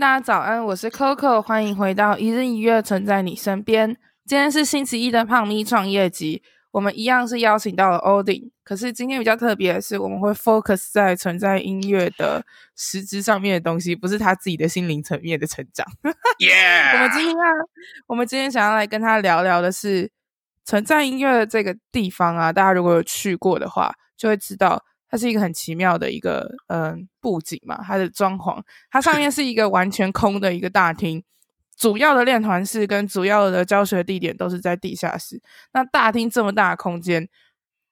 大家早安，我是 Coco，欢迎回到一日一月，存在你身边。今天是星期一的胖咪创业集，我们一样是邀请到了 Odin，可是今天比较特别的是，我们会 focus 在存在音乐的实质上面的东西，不是他自己的心灵层面的成长。Yeah! 我们今天要，我们今天想要来跟他聊聊的是存在音乐的这个地方啊，大家如果有去过的话，就会知道。它是一个很奇妙的一个嗯、呃、布景嘛，它的装潢，它上面是一个完全空的一个大厅，主要的练团室跟主要的教学地点都是在地下室。那大厅这么大的空间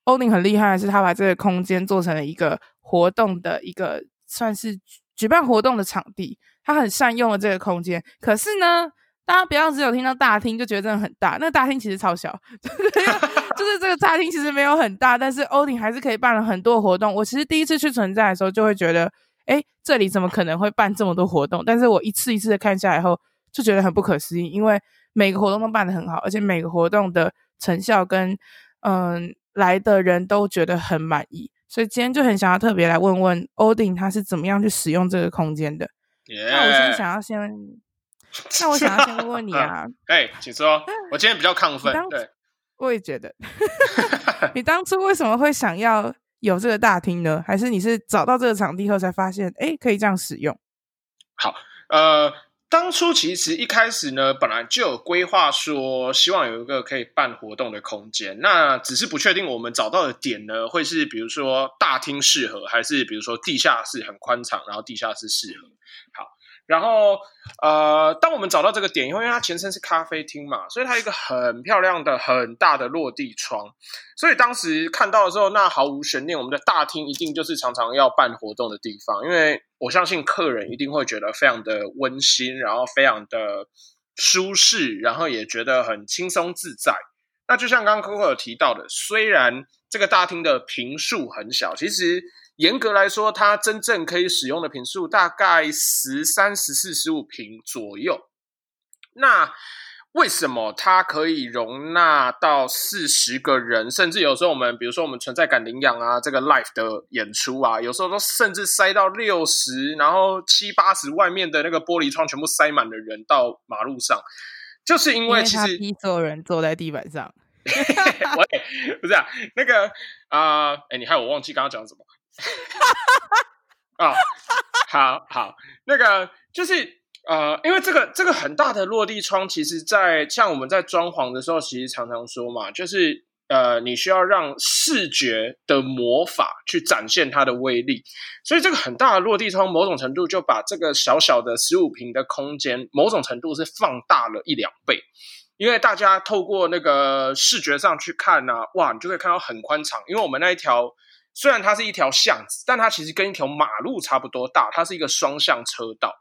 ，Odin 很厉害的是，他把这个空间做成了一个活动的一个算是举办活动的场地，他很善用了这个空间。可是呢，大家不要只有听到大厅就觉得真的很大，那个大厅其实超小。就是这个大厅其实没有很大，但是 o 顶还是可以办了很多活动。我其实第一次去存在的时候，就会觉得，哎，这里怎么可能会办这么多活动？但是我一次一次的看下来后，就觉得很不可思议，因为每个活动都办得很好，而且每个活动的成效跟嗯来的人都觉得很满意。所以今天就很想要特别来问问 o 顶他是怎么样去使用这个空间的那我先想要先，那我想要先问问你 啊，哎，请说，我今天比较亢奋，对。我也觉得，你当初为什么会想要有这个大厅呢？还是你是找到这个场地后才发现，哎，可以这样使用？好，呃，当初其实一开始呢，本来就有规划说，希望有一个可以办活动的空间。那只是不确定我们找到的点呢，会是比如说大厅适合，还是比如说地下室很宽敞，然后地下室适合？好。然后，呃，当我们找到这个点以后，因为它前身是咖啡厅嘛，所以它一个很漂亮的、很大的落地窗。所以当时看到的时候，那毫无悬念，我们的大厅一定就是常常要办活动的地方，因为我相信客人一定会觉得非常的温馨，然后非常的舒适，然后也觉得很轻松自在。那就像刚刚 Coco 有提到的，虽然这个大厅的坪数很小，其实。严格来说，它真正可以使用的坪数大概十三、十四、十五坪左右。那为什么它可以容纳到四十个人？甚至有时候我们，比如说我们存在感领养啊，这个 live 的演出啊，有时候都甚至塞到六十，然后七八十，外面的那个玻璃窗全部塞满了人到马路上，就是因为其实逼所有人坐在地板上。喂，不是啊，那个啊，哎、呃，你害我忘记刚刚讲什么。啊、好好，那个就是呃，因为这个这个很大的落地窗，其实在，像我们在装潢的时候，其实常常说嘛，就是呃，你需要让视觉的魔法去展现它的威力，所以这个很大的落地窗，某种程度就把这个小小的十五平的空间，某种程度是放大了一两倍，因为大家透过那个视觉上去看呢、哇，你就可以看到很宽敞，因为我们那一条。虽然它是一条巷子，但它其实跟一条马路差不多大。它是一个双向车道，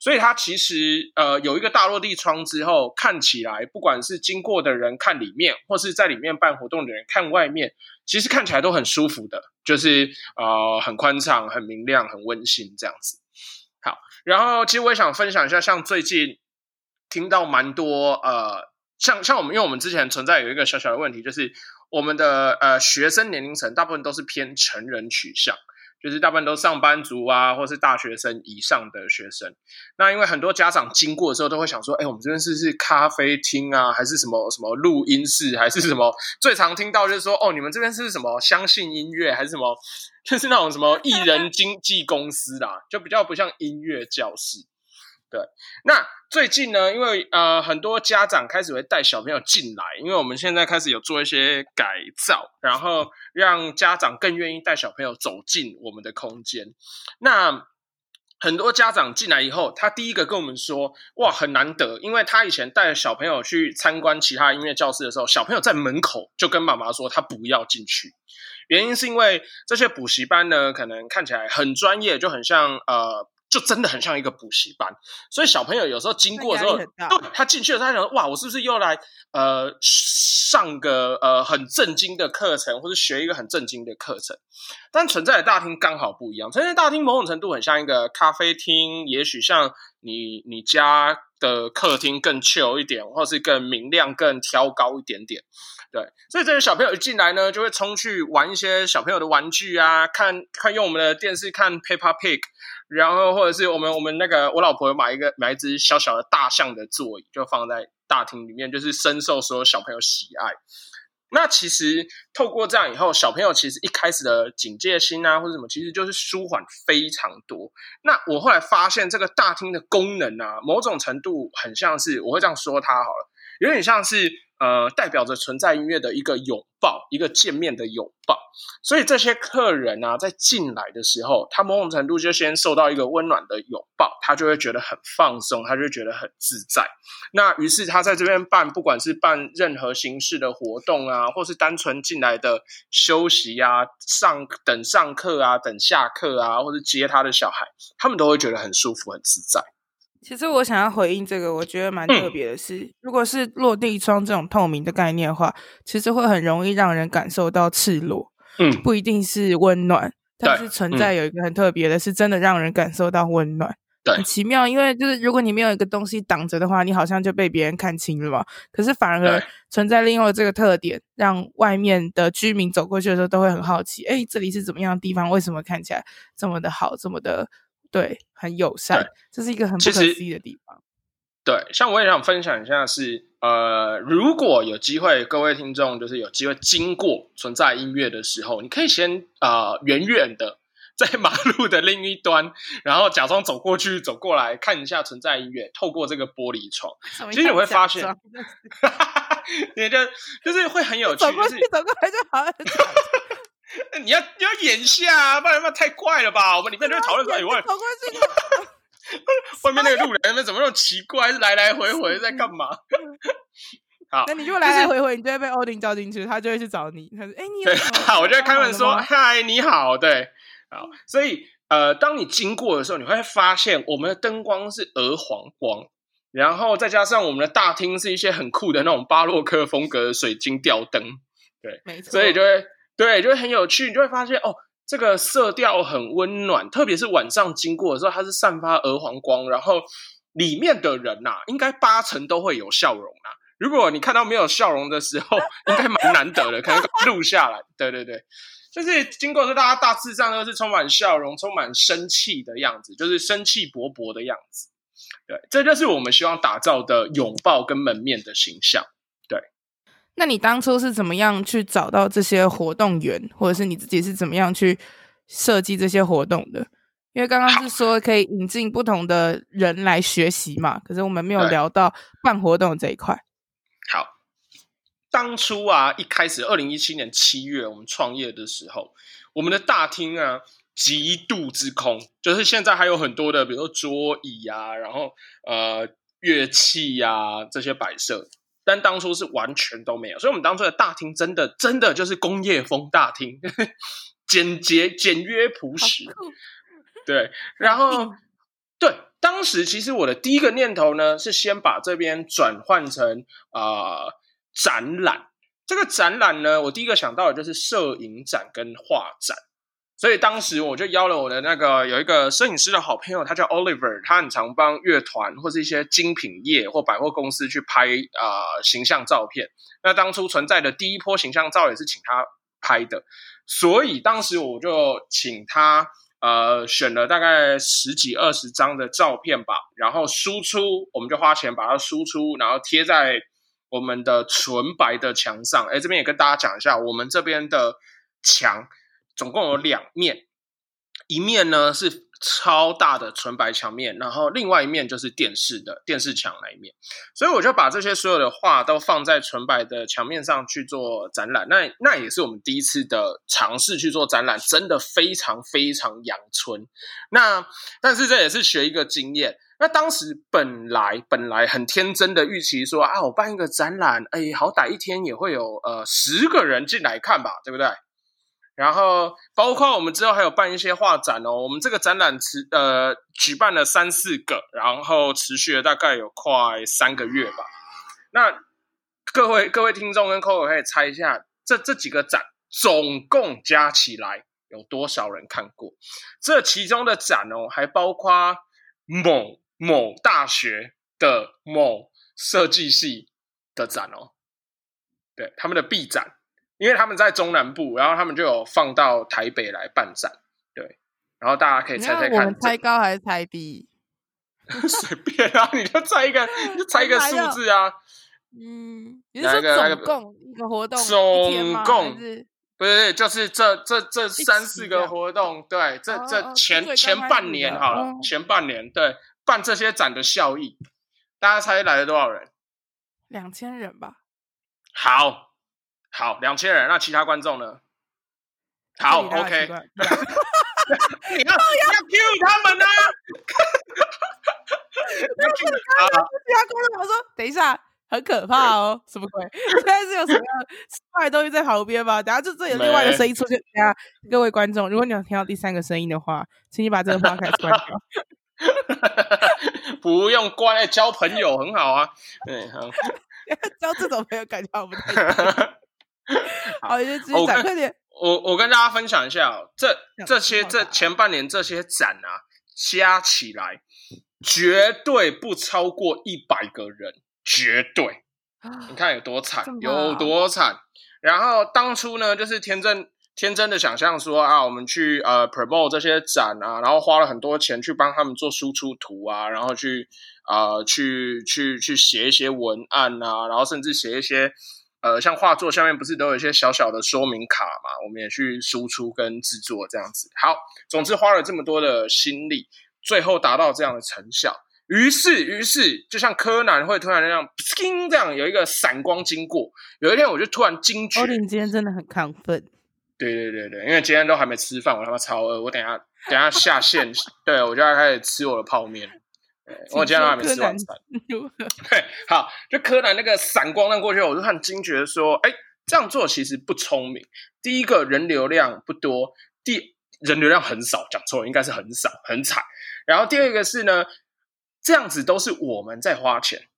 所以它其实呃有一个大落地窗之后，看起来不管是经过的人看里面，或是在里面办活动的人看外面，其实看起来都很舒服的，就是呃很宽敞、很明亮、很温馨这样子。好，然后其实我也想分享一下，像最近听到蛮多呃，像像我们，因为我们之前存在有一个小小的问题，就是。我们的呃学生年龄层大部分都是偏成人取向，就是大部分都上班族啊，或是大学生以上的学生。那因为很多家长经过的时候都会想说，哎，我们这边是是咖啡厅啊，还是什么什么录音室，还是什么？最常听到就是说，哦，你们这边是什么相信音乐，还是什么？就是那种什么艺人经纪公司啦，就比较不像音乐教室。对，那最近呢，因为呃很多家长开始会带小朋友进来，因为我们现在开始有做一些改造，然后让家长更愿意带小朋友走进我们的空间。那很多家长进来以后，他第一个跟我们说：“哇，很难得，因为他以前带小朋友去参观其他音乐教室的时候，小朋友在门口就跟妈妈说他不要进去，原因是因为这些补习班呢，可能看起来很专业，就很像呃。”就真的很像一个补习班，所以小朋友有时候经过的时候，他进去了，他想说：“哇，我是不是又来呃上个呃很正经的课程，或者学一个很正经的课程？”但存在的大厅刚好不一样，存在的大厅某种程度很像一个咖啡厅，也许像你你家的客厅更 chill 一点，或是更明亮、更挑高一点点。对，所以这些小朋友一进来呢，就会冲去玩一些小朋友的玩具啊，看看用我们的电视看 Peppa Pig。然后，或者是我们我们那个，我老婆买一个买一只小小的大象的座椅，就放在大厅里面，就是深受所有小朋友喜爱。那其实透过这样以后，小朋友其实一开始的警戒心啊，或者什么，其实就是舒缓非常多。那我后来发现，这个大厅的功能啊，某种程度很像是，我会这样说它好了，有点像是。呃，代表着存在音乐的一个拥抱，一个见面的拥抱。所以这些客人啊，在进来的时候，他某种程度就先受到一个温暖的拥抱，他就会觉得很放松，他就觉得很自在。那于是他在这边办，不管是办任何形式的活动啊，或是单纯进来的休息啊、上等上课啊、等下课啊，或是接他的小孩，他们都会觉得很舒服、很自在。其实我想要回应这个，我觉得蛮特别的是，嗯、如果是落地窗这种透明的概念的话，其实会很容易让人感受到赤裸，嗯，不一定是温暖，但是存在有一个很特别的是，真的让人感受到温暖，对，很奇妙。因为就是如果你没有一个东西挡着的话，你好像就被别人看清了嘛。可是反而存在另外这个特点，让外面的居民走过去的时候都会很好奇，哎，这里是怎么样的地方？为什么看起来这么的好，这么的？对，很友善，这是一个很不可思议的地方。对，像我也想分享一下是，呃，如果有机会，各位听众就是有机会经过存在音乐的时候，你可以先呃远远的在马路的另一端，然后假装走过去，走过来看一下存在音乐，透过这个玻璃窗，其实你会发现，你就就是会很有趣，走过去，就是、走过来就好了。你要你要演一下啊，不然不然太怪了吧？我们里面就会讨论说，哎外走过去，外面那个路人那怎么那么奇怪？是来来回回在干嘛？好，那你就来来回回，你就会被欧丁叫进去，他就会去找你。他说：“哎，你对好，我就会开门说：嗨，你好。”对，好。所以呃，当你经过的时候，你会发现我们的灯光是鹅黄光，然后再加上我们的大厅是一些很酷的那种巴洛克风格的水晶吊灯。对，没错，所以就会。对，就会很有趣，你就会发现哦，这个色调很温暖，特别是晚上经过的时候，它是散发鹅黄光，然后里面的人呐、应该八成都会有笑容啊。如果你看到没有笑容的时候，应该蛮难得的，可能录下来。对对对，就是经过的，大家大致上都是充满笑容、充满生气的样子，就是生气勃勃的样子。对，这就是我们希望打造的拥抱跟门面的形象。那你当初是怎么样去找到这些活动员，或者是你自己是怎么样去设计这些活动的？因为刚刚是说可以引进不同的人来学习嘛，可是我们没有聊到办活动这一块。好，当初啊，一开始二零一七年七月我们创业的时候，我们的大厅啊极度之空，就是现在还有很多的，比如说桌椅啊，然后呃乐器啊这些摆设。但当初是完全都没有，所以我们当初的大厅真的真的就是工业风大厅，简洁、简约、朴实。对，然后 对，当时其实我的第一个念头呢，是先把这边转换成啊、呃、展览。这个展览呢，我第一个想到的就是摄影展跟画展。所以当时我就邀了我的那个有一个摄影师的好朋友，他叫 Oliver，他很常帮乐团或是一些精品业或百货公司去拍啊、形象照片。那当初存在的第一波形象照也是请他拍的，所以当时我就请他呃选了大概十几二十张的照片吧，然后输出，我们就花钱把它输出，然后贴在我们的纯白的墙上。哎，这边也跟大家讲一下，我们这边的墙。总共有两面，一面呢是超大的纯白墙面，然后另外一面就是电视的电视墙那一面，所以我就把这些所有的画都放在纯白的墙面上去做展览。那那也是我们第一次的尝试去做展览，真的非常非常阳春。那但是这也是学一个经验。那当时本来本来很天真的预期说啊，我办一个展览，哎，好歹一天也会有呃十个人进来看吧，对不对？然后，包括我们之后还有办一些画展哦。我们这个展览持呃举办了三四个，然后持续了大概有快三个月吧。那各位各位听众跟 c o 可以猜一下，这这几个展总共加起来有多少人看过？这其中的展哦，还包括某某大学的某设计系的展哦，对，他们的毕展。因为他们在中南部，然后他们就有放到台北来办展，对，然后大家可以猜猜看，我们猜高还是猜低？随便啊，你就猜一个，你就猜一个 数字啊。嗯，你是说总共一个活动？总共不是，就是这这这三四个活动，对，这这前前半年好了，前半年对办这些展的效益，大家猜来了多少人？两千人吧。好。好，两千人。那其他观众呢？好，OK。你要你 要 cue 他们呢？要 cue 他们。其他观众我说：“等一下，很可怕哦，什么鬼？现在是有什么怪东西在旁边吗？等下就这有另外的声音出现。等下，各位观众，如果你有听到第三个声音的话，请你把这个 podcast 关掉。不用关，交朋友很好啊。对，好。交这种朋友感觉好不太。好，就继续讲快点。我我跟大家分享一下哦，这这些这前半年这些展啊，加起来绝对不超过一百个人，绝对。你看有多惨，有多惨。然后当初呢，就是天真天真的想象说啊，我们去呃 promote 这些展啊，然后花了很多钱去帮他们做输出图啊，然后去啊、呃、去去去写一些文案啊，然后甚至写一些。呃，像画作下面不是都有一些小小的说明卡嘛？我们也去输出跟制作这样子。好，总之花了这么多的心力，最后达到这样的成效。于是，于是就像柯南会突然这样，砰，这样有一个闪光经过。有一天，我就突然惊觉，欧林今天真的很亢奋。对对对对，因为今天都还没吃饭，我他妈超饿。我等一下等一下下线，对我就要开始吃我的泡面。我今天还没吃晚餐。对，好，就柯南那个闪光弹过去，我就很惊觉说，哎，这样做其实不聪明。第一个人流量不多，第人流量很少，讲错了，应该是很少，很惨。然后第二个是呢，这样子都是我们在花钱。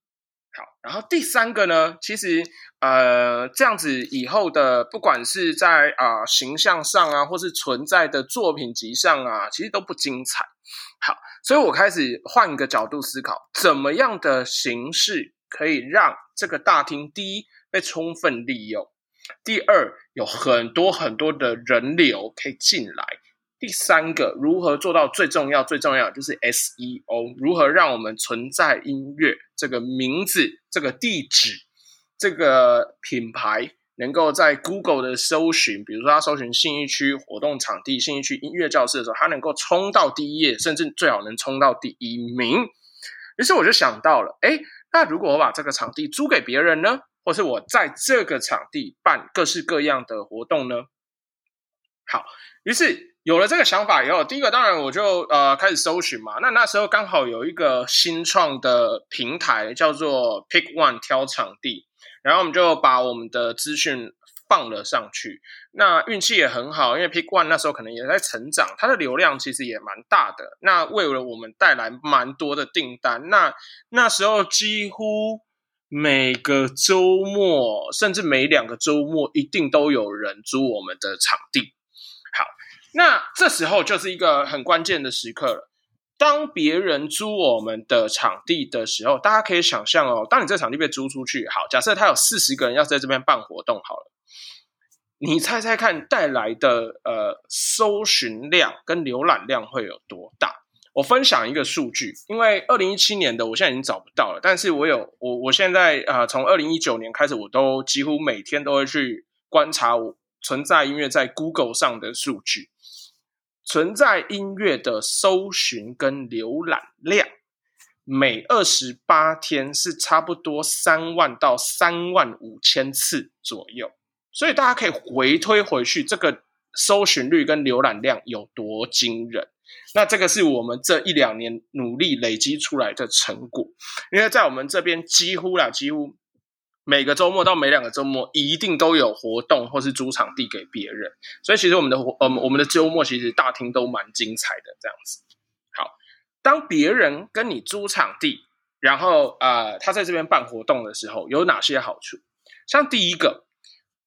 好，然后第三个呢，其实呃，这样子以后的，不管是在啊、形象上啊，或是存在的作品集上啊，其实都不精彩。好，所以我开始换一个角度思考，怎么样的形式可以让这个大厅第一被充分利用，第二有很多很多的人流可以进来。第三个，如何做到最重要？最重要就是 SEO，如何让我们存在音乐这个名字、这个地址、这个品牌，能够在 Google 的搜寻，比如说他搜寻信义区活动场地、信义区音乐教室的时候，他能够冲到第一页，甚至最好能冲到第一名。于是我就想到了，诶，那如果我把这个场地租给别人呢？或是我在这个场地办各式各样的活动呢？好，于是。有了这个想法以后，第一个当然我就呃开始搜寻嘛。那那时候刚好有一个新创的平台叫做 Pick One 挑场地，然后我们就把我们的资讯放了上去。那运气也很好，因为 Pick One 那时候可能也在成长，它的流量其实也蛮大的。那为了我们带来蛮多的订单，那那时候几乎每个周末，甚至每两个周末，一定都有人租我们的场地。好那这时候就是一个很关键的时刻了。当别人租我们的场地的时候，大家可以想象哦，当你这场地被租出去，好，假设他有四十个人要在这边办活动，好了，你猜猜看带来的呃搜寻量跟浏览量会有多大？我分享一个数据，因为二零一七年的我现在已经找不到了，但是我有我我现在呃从二零一九年开始，我都几乎每天都会去观察我存在音乐在 Google 上的数据。存在音乐的搜寻跟浏览量，每二十八天是差不多三万到三万五千次左右，所以大家可以回推回去，这个搜寻率跟浏览量有多惊人。那这个是我们这一两年努力累积出来的成果，因为在我们这边几乎啦，几乎每个周末到每两个周末一定都有活动或是租场地给别人，所以其实我们的活呃我们的周末其实大厅都蛮精彩的这样子。好，当别人跟你租场地，然后呃他在这边办活动的时候，有哪些好处？像第一个，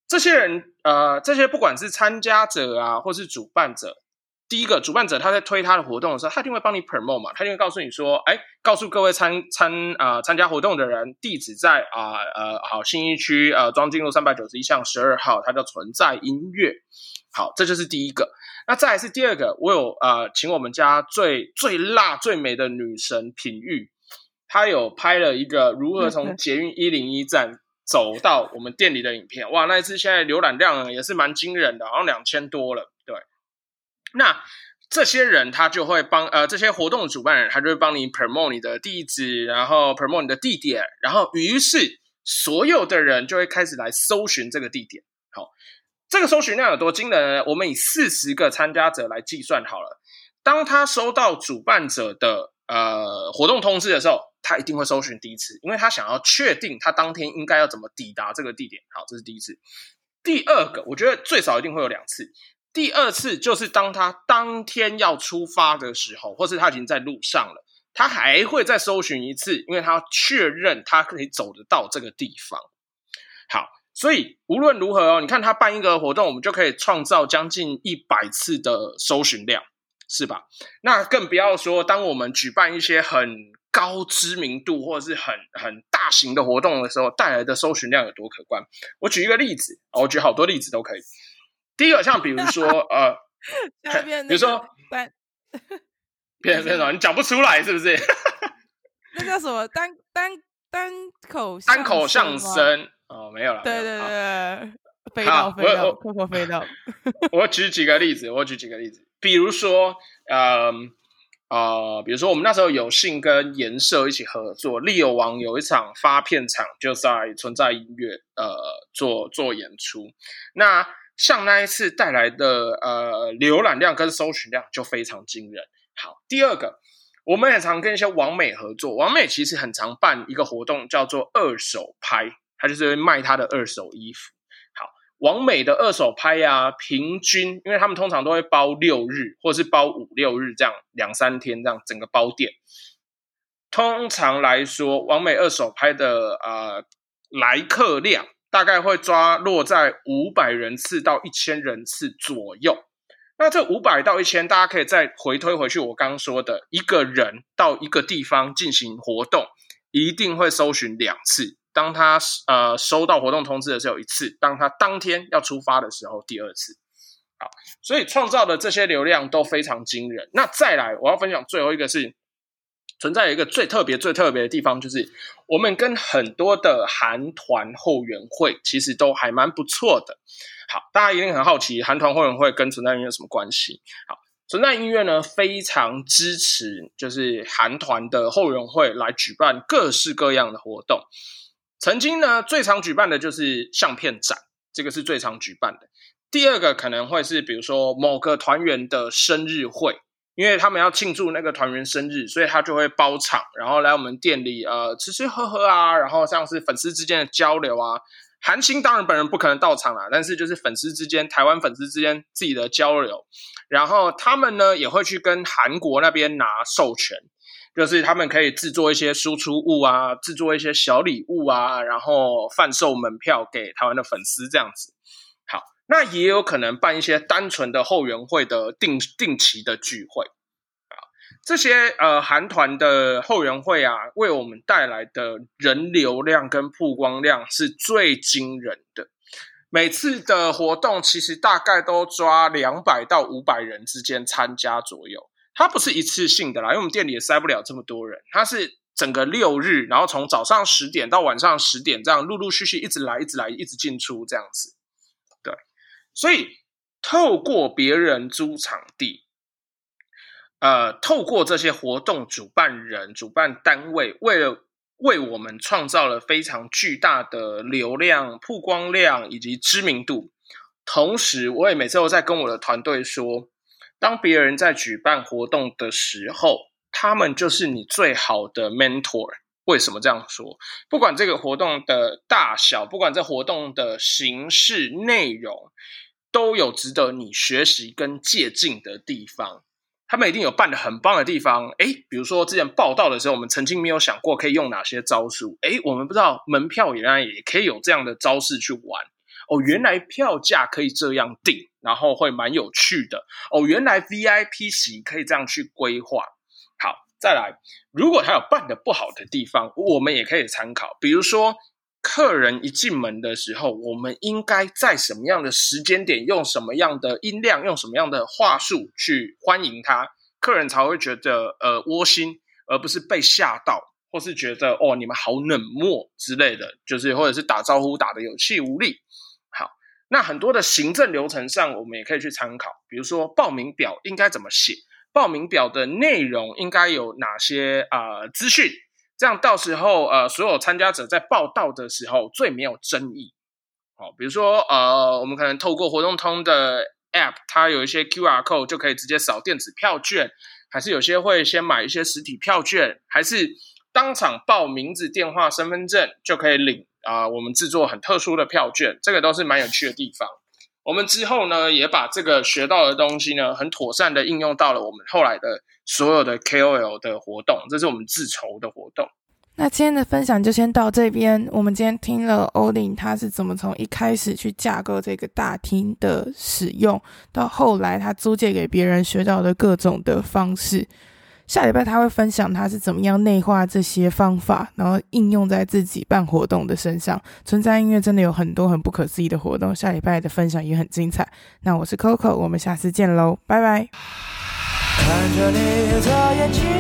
这些人呃这些不管是参加者啊，或是主办者。第一个主办者他在推他的活动的时候，他一定会帮你 promote 嘛，他一定会告诉你说，哎，告诉各位参参啊、呃、参加活动的人，地址在啊呃，呃好信义区呃庄敬路三百九十一巷十二号，它叫存在音乐。好，这就是第一个。那再来是第二个，我有呃请我们家最最辣最美的女神品玉，她有拍了一个如何从 捷运一零一站走到我们店里的影片。哇，那一次现在浏览量也是蛮惊人的，好像两千多了，对。那这些人他就会帮呃这些活动的主办人，他就会帮你 promote 你的地址，然后 promote 你的地点，然后于是所有的人就会开始来搜寻这个地点。好，这个搜寻量有多惊人呢？我们以四十个参加者来计算好了。当他收到主办者的呃活动通知的时候，他一定会搜寻第一次，因为他想要确定他当天应该要怎么抵达这个地点。好，这是第一次。第二个，我觉得最少一定会有两次。第二次就是当他当天要出发的时候，或是他已经在路上了，他还会再搜寻一次，因为他确认他可以走得到这个地方。好，所以无论如何哦，你看他办一个活动，我们就可以创造将近一百次的搜寻量，是吧？那更不要说当我们举办一些很高知名度或者是很很大型的活动的时候，带来的搜寻量有多可观。我举一个例子，我举好多例子都可以。第一个，像比如说，呃，比如说，单，变变什么？你讲不出来是不是？那叫什么？单单单口单口相声哦，没有了。对对对，飞到飞到。我举几个例子，我举几个例子，比如说，呃呃，比如说我们那时候有幸跟颜社一起合作，利友王有一场发片场，就在存在音乐，呃，做做演出，那。像那一次带来的呃浏览量跟搜寻量就非常惊人。好，第二个，我们也常跟一些网美合作，网美其实很常办一个活动叫做二手拍，他就是卖他的二手衣服。好，网美的二手拍啊，平均，因为他们通常都会包六日或是包五六日这样两三天这样整个包店。通常来说，网美二手拍的呃来客量。大概会抓落在五百人次到一千人次左右。那这五百到一千，大家可以再回推回去。我刚刚说的一个人到一个地方进行活动，一定会搜寻两次。当他呃收到活动通知的时候一次，当他当天要出发的时候第二次。好，所以创造的这些流量都非常惊人。那再来，我要分享最后一个是。存在一个最特别、最特别的地方，就是我们跟很多的韩团后援会其实都还蛮不错的。好，大家一定很好奇，韩团后援会跟存在音乐有什么关系？好，存在音乐呢非常支持，就是韩团的后援会来举办各式各样的活动。曾经呢，最常举办的就是相片展，这个是最常举办的。第二个可能会是，比如说某个团员的生日会。因为他们要庆祝那个团员生日，所以他就会包场，然后来我们店里呃吃吃喝喝啊，然后像是粉丝之间的交流啊。韩星当然本人不可能到场啦，但是就是粉丝之间，台湾粉丝之间自己的交流，然后他们呢也会去跟韩国那边拿授权，就是他们可以制作一些输出物啊，制作一些小礼物啊，然后贩售门票给台湾的粉丝这样子。那也有可能办一些单纯的后援会的定定期的聚会啊，这些呃韩团的后援会啊，为我们带来的人流量跟曝光量是最惊人的。每次的活动其实大概都抓两百到五百人之间参加左右，它不是一次性的啦，因为我们店里也塞不了这么多人，它是整个六日，然后从早上十点到晚上十点这样陆陆续续一直来，一直来，一直进出这样子。所以，透过别人租场地，呃，透过这些活动主办人、主办单位，为了为我们创造了非常巨大的流量、曝光量以及知名度。同时，我也每次都在跟我的团队说，当别人在举办活动的时候，他们就是你最好的 mentor。为什么这样说？不管这个活动的大小，不管这活动的形式、内容，都有值得你学习跟借鉴的地方。他们一定有办得很棒的地方，诶，比如说之前报道的时候，我们曾经没有想过可以用哪些招数，诶，我们不知道门票原来也可以有这样的招式去玩，哦，原来票价可以这样定，然后会蛮有趣的，哦，原来 VIP 席可以这样去规划。好，再来，如果他有办得不好的地方，我们也可以参考，比如说。客人一进门的时候，我们应该在什么样的时间点，用什么样的音量，用什么样的话术去欢迎他，客人才会觉得呃窝心，而不是被吓到，或是觉得哦你们好冷漠之类的，就是或者是打招呼打得有气无力。好，那很多的行政流程上，我们也可以去参考，比如说报名表应该怎么写，报名表的内容应该有哪些啊、呃、资讯。这样到时候，呃，所有参加者在报到的时候最没有争议。好，比如说，呃，我们可能透过活动通的 App，它有一些 QR code 就可以直接扫电子票券，还是有些会先买一些实体票券，还是当场报名字、电话、身份证就可以领啊、我们制作很特殊的票券，这个都是蛮有趣的地方。我们之后呢，也把这个学到的东西呢，很妥善的应用到了我们后来的所有的 KOL 的活动，这是我们自筹的活动。那今天的分享就先到这边。我们今天听了欧林他是怎么从一开始去架构这个大厅的使用，到后来他租借给别人学到的各种的方式。下礼拜他会分享他是怎么样内化这些方法，然后应用在自己办活动的身上。存在音乐真的有很多很不可思议的活动，下礼拜的分享也很精彩。那我是 Coco，我们下次见喽，拜拜。看着你的眼睛